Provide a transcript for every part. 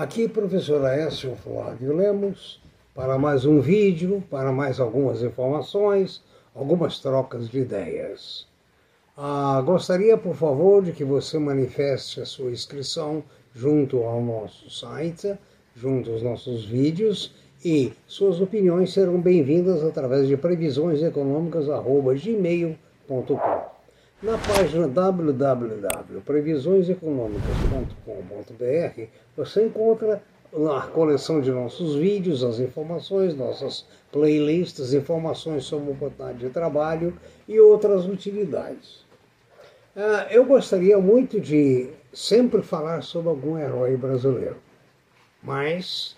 Aqui, professor Aécio Flávio Lemos, para mais um vídeo, para mais algumas informações, algumas trocas de ideias. Ah, gostaria, por favor, de que você manifeste a sua inscrição junto ao nosso site, junto aos nossos vídeos, e suas opiniões serão bem-vindas através de previsioneseconômicas.gmail.com. Na página www.previsioneseconomicas.com.br você encontra a coleção de nossos vídeos, as informações, nossas playlists, informações sobre oportunidade de trabalho e outras utilidades. Ah, eu gostaria muito de sempre falar sobre algum herói brasileiro, mas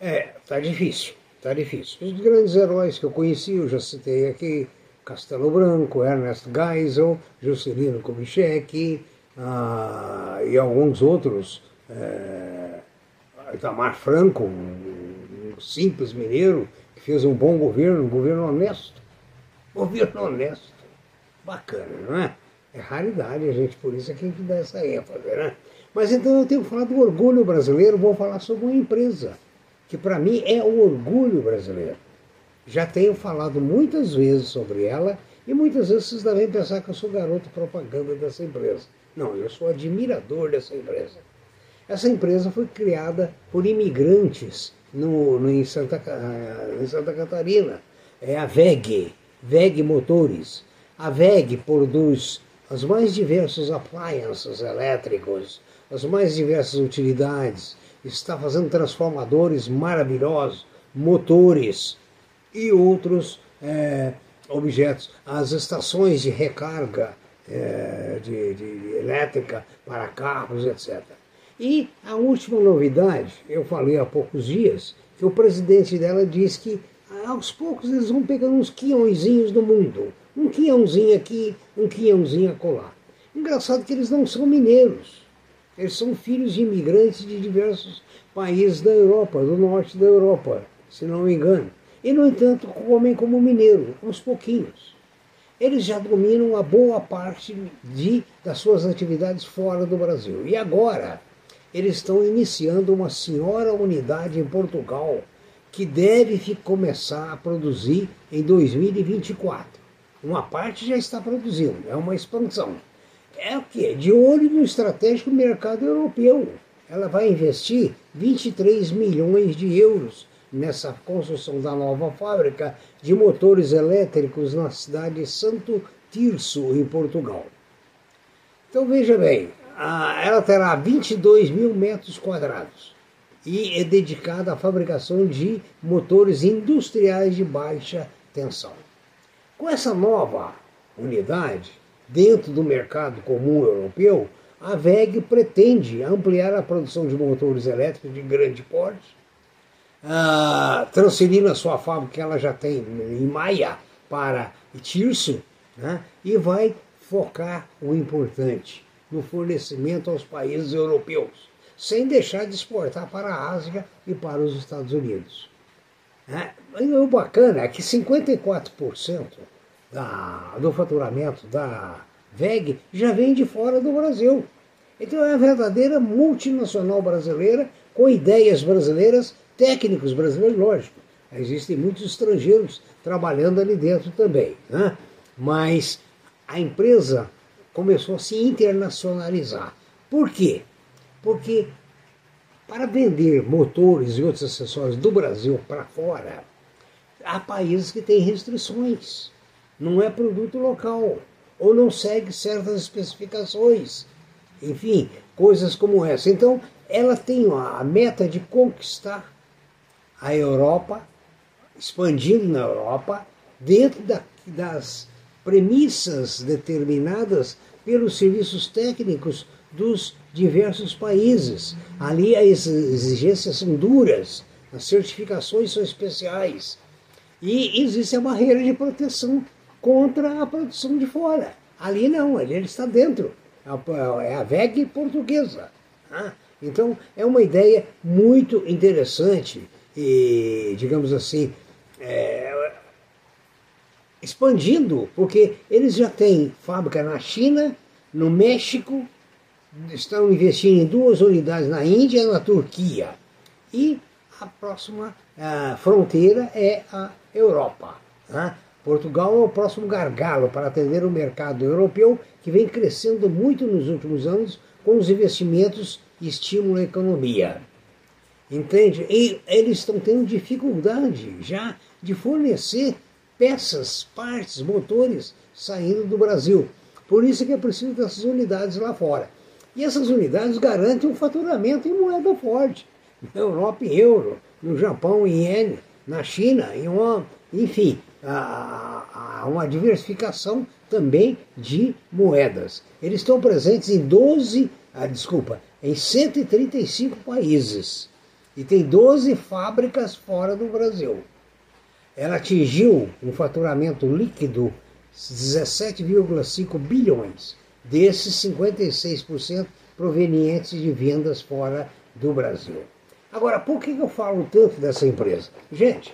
é, tá difícil, tá difícil. Os grandes heróis que eu conheci, eu já citei aqui, Castelo Branco, Ernest Geisel, Juscelino Kubitschek ah, e alguns outros. É, Itamar Franco, um, um simples mineiro que fez um bom governo, um governo honesto. Governo honesto. Bacana, não é? É raridade a gente, por isso é que a gente dá essa ênfase, né? Mas então eu tenho que falar do orgulho brasileiro, vou falar sobre uma empresa, que para mim é o orgulho brasileiro. Já tenho falado muitas vezes sobre ela e muitas vezes vocês devem pensar que eu sou garoto propaganda dessa empresa. Não, eu sou admirador dessa empresa. Essa empresa foi criada por imigrantes no, no em, Santa, em Santa Catarina. É a VEG, VEG Motores. A VEG produz as mais diversos appliances elétricos, as mais diversas utilidades, está fazendo transformadores maravilhosos, motores, e outros é, objetos. As estações de recarga é, de, de, elétrica para carros, etc. E a última novidade, eu falei há poucos dias, que o presidente dela diz que aos poucos eles vão pegando uns quiãozinhos do mundo. Um quiãozinho aqui, um quiãozinho acolá. Engraçado que eles não são mineiros. Eles são filhos de imigrantes de diversos países da Europa, do norte da Europa, se não me engano e, no entanto, comem como mineiro, uns pouquinhos. Eles já dominam a boa parte de, das suas atividades fora do Brasil. E agora, eles estão iniciando uma senhora unidade em Portugal que deve começar a produzir em 2024. Uma parte já está produzindo, é uma expansão. É o que? De olho no estratégico mercado europeu. Ela vai investir 23 milhões de euros nessa construção da nova fábrica de motores elétricos na cidade de Santo Tirso, em Portugal. Então veja bem, ela terá 22 mil metros quadrados e é dedicada à fabricação de motores industriais de baixa tensão. Com essa nova unidade, dentro do mercado comum europeu, a VEG pretende ampliar a produção de motores elétricos de grande porte ah, transferindo a sua fábrica que ela já tem em Maia para Tirso, né, e vai focar o importante no fornecimento aos países europeus, sem deixar de exportar para a Ásia e para os Estados Unidos. Né? E o bacana é que 54% da, do faturamento da VEG já vem de fora do Brasil. Então é a verdadeira multinacional brasileira com ideias brasileiras técnicos brasileiros, lógico. Existem muitos estrangeiros trabalhando ali dentro também. Né? Mas a empresa começou a se internacionalizar. Por quê? Porque para vender motores e outros acessórios do Brasil para fora, há países que têm restrições. Não é produto local, ou não segue certas especificações. Enfim, coisas como essa. Então, ela tem a meta de conquistar a Europa, expandindo na Europa, dentro da, das premissas determinadas pelos serviços técnicos dos diversos países. Ali as exigências são duras, as certificações são especiais. E existe a barreira de proteção contra a produção de fora. Ali não, ali ele está dentro. É a VEG portuguesa. Tá? Então é uma ideia muito interessante e, digamos assim, é, expandindo, porque eles já têm fábrica na China, no México estão investindo em duas unidades na Índia e na Turquia. E a próxima uh, fronteira é a Europa. Né? Portugal é o próximo gargalo para atender o mercado europeu, que vem crescendo muito nos últimos anos com os investimentos e estímulo à economia. Entende? E eles estão tendo dificuldade já de fornecer peças, partes, motores saindo do Brasil. Por isso que é preciso dessas unidades lá fora. E essas unidades garantem um faturamento em moeda forte. Na Europa em euro, no Japão em iene, na China em enfim, há uma diversificação também de moedas. Eles estão presentes em 12, ah, desculpa, em 135 países e tem 12 fábricas fora do Brasil. Ela atingiu um faturamento líquido 17,5 bilhões desses 56% provenientes de vendas fora do Brasil. Agora, por que eu falo tanto dessa empresa? Gente,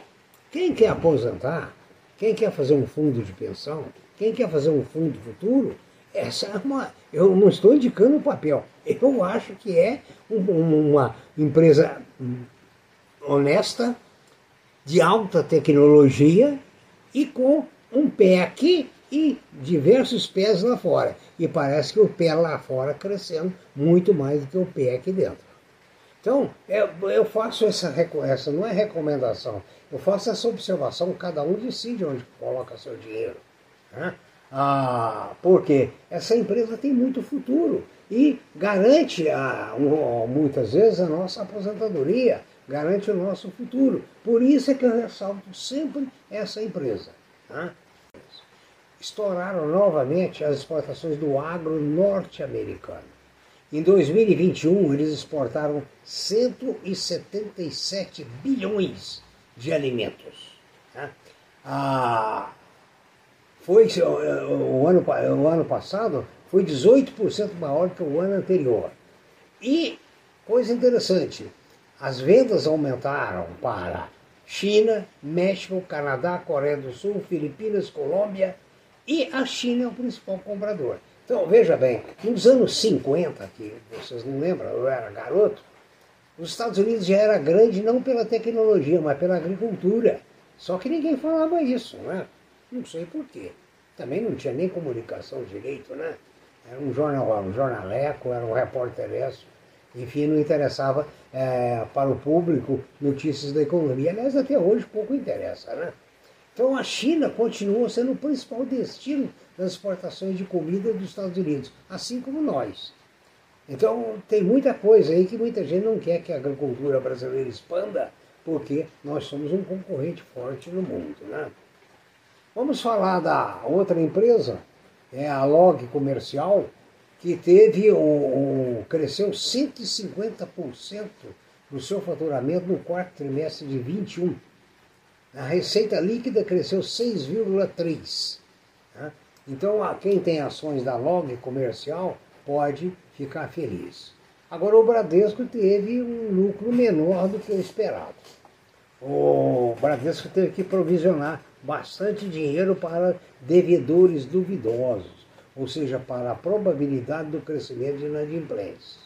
quem quer aposentar, quem quer fazer um fundo de pensão, quem quer fazer um fundo futuro, essa é uma. Eu não estou indicando o papel. Eu acho que é uma empresa honesta, de alta tecnologia e com um pé aqui e diversos pés lá fora. E parece que o pé lá fora crescendo muito mais do que o pé aqui dentro. Então, eu, eu faço essa, essa, não é recomendação, eu faço essa observação, cada um decide onde coloca seu dinheiro. Né? Ah, porque essa empresa tem muito futuro e garante a, muitas vezes a nossa aposentadoria, garante o nosso futuro. Por isso é que eu ressalto sempre essa empresa. Né? estouraram novamente as exportações do agro norte-americano. Em 2021, eles exportaram 177 bilhões de alimentos. Né? Ah, foi, o, ano, o ano passado foi 18% maior que o ano anterior. E, coisa interessante, as vendas aumentaram para China, México, Canadá, Coreia do Sul, Filipinas, Colômbia e a China é o principal comprador. Então, veja bem, nos anos 50, que vocês não lembram, eu era garoto, os Estados Unidos já era grande não pela tecnologia, mas pela agricultura. Só que ninguém falava isso, né? Não sei porquê. Também não tinha nem comunicação direito, né? Era um jornal, um jornaleco, era um repórter extra. Enfim, não interessava é, para o público notícias da economia. Aliás, até hoje pouco interessa, né? Então a China continua sendo o principal destino das exportações de comida dos Estados Unidos, assim como nós. Então tem muita coisa aí que muita gente não quer que a agricultura brasileira expanda, porque nós somos um concorrente forte no mundo. Né? Vamos falar da outra empresa, é a Log Comercial, que teve um, cresceu 150% no seu faturamento no quarto trimestre de 21 a receita líquida cresceu 6,3%. Né? Então, quem tem ações da Log comercial pode ficar feliz. Agora, o Bradesco teve um lucro menor do que o esperado. O Bradesco teve que provisionar bastante dinheiro para devedores duvidosos, ou seja, para a probabilidade do crescimento de inadimplências.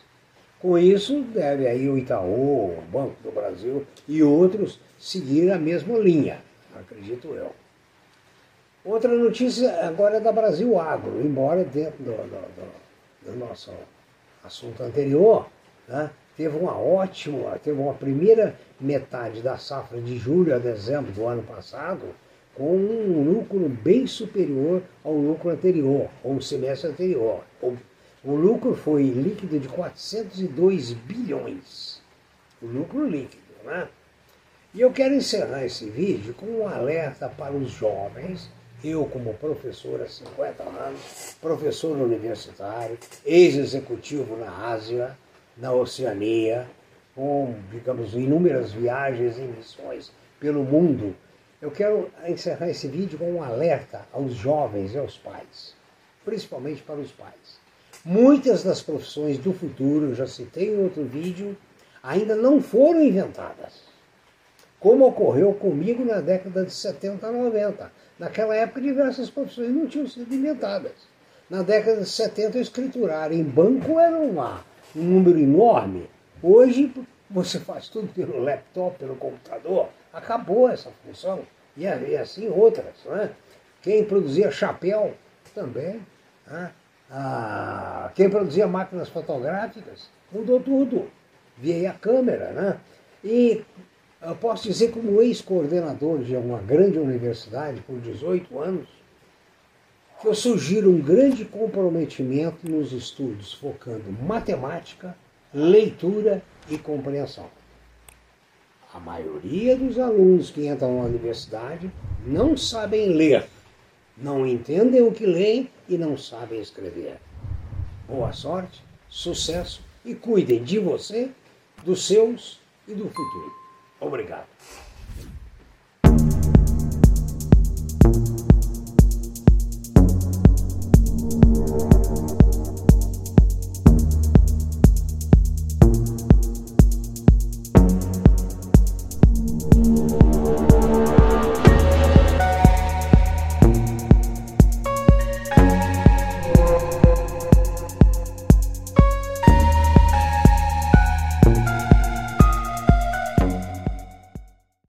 Com isso, deve aí o Itaú, o Banco do Brasil e outros seguir a mesma linha, acredito eu. Outra notícia agora é da Brasil Agro, embora dentro do, do, do, do nosso assunto anterior, né, teve uma ótima, teve uma primeira metade da safra de julho a dezembro do ano passado, com um lucro bem superior ao lucro anterior, ou semestre anterior, o lucro foi líquido de 402 bilhões. O lucro líquido, né? E eu quero encerrar esse vídeo com um alerta para os jovens, eu como professor há 50 anos, professor universitário, ex-executivo na Ásia, na Oceania, com, digamos, inúmeras viagens e missões pelo mundo. Eu quero encerrar esse vídeo com um alerta aos jovens e aos pais, principalmente para os pais. Muitas das profissões do futuro, já citei em outro vídeo, ainda não foram inventadas. Como ocorreu comigo na década de 70 90. Naquela época, diversas profissões não tinham sido inventadas. Na década de 70, escriturar em banco era uma, um número enorme. Hoje, você faz tudo pelo laptop, pelo computador. Acabou essa função. E, assim outras. Né? Quem produzia chapéu também. Né? Ah, quem produzia máquinas fotográficas mudou tudo. Via a câmera. Né? E eu posso dizer, como ex-coordenador de uma grande universidade por 18 anos, que eu sugiro um grande comprometimento nos estudos, focando matemática, leitura e compreensão. A maioria dos alunos que entram na universidade não sabem ler, não entendem o que leem e não sabem escrever. Boa sorte, sucesso e cuidem de você, dos seus e do futuro. Obrigado.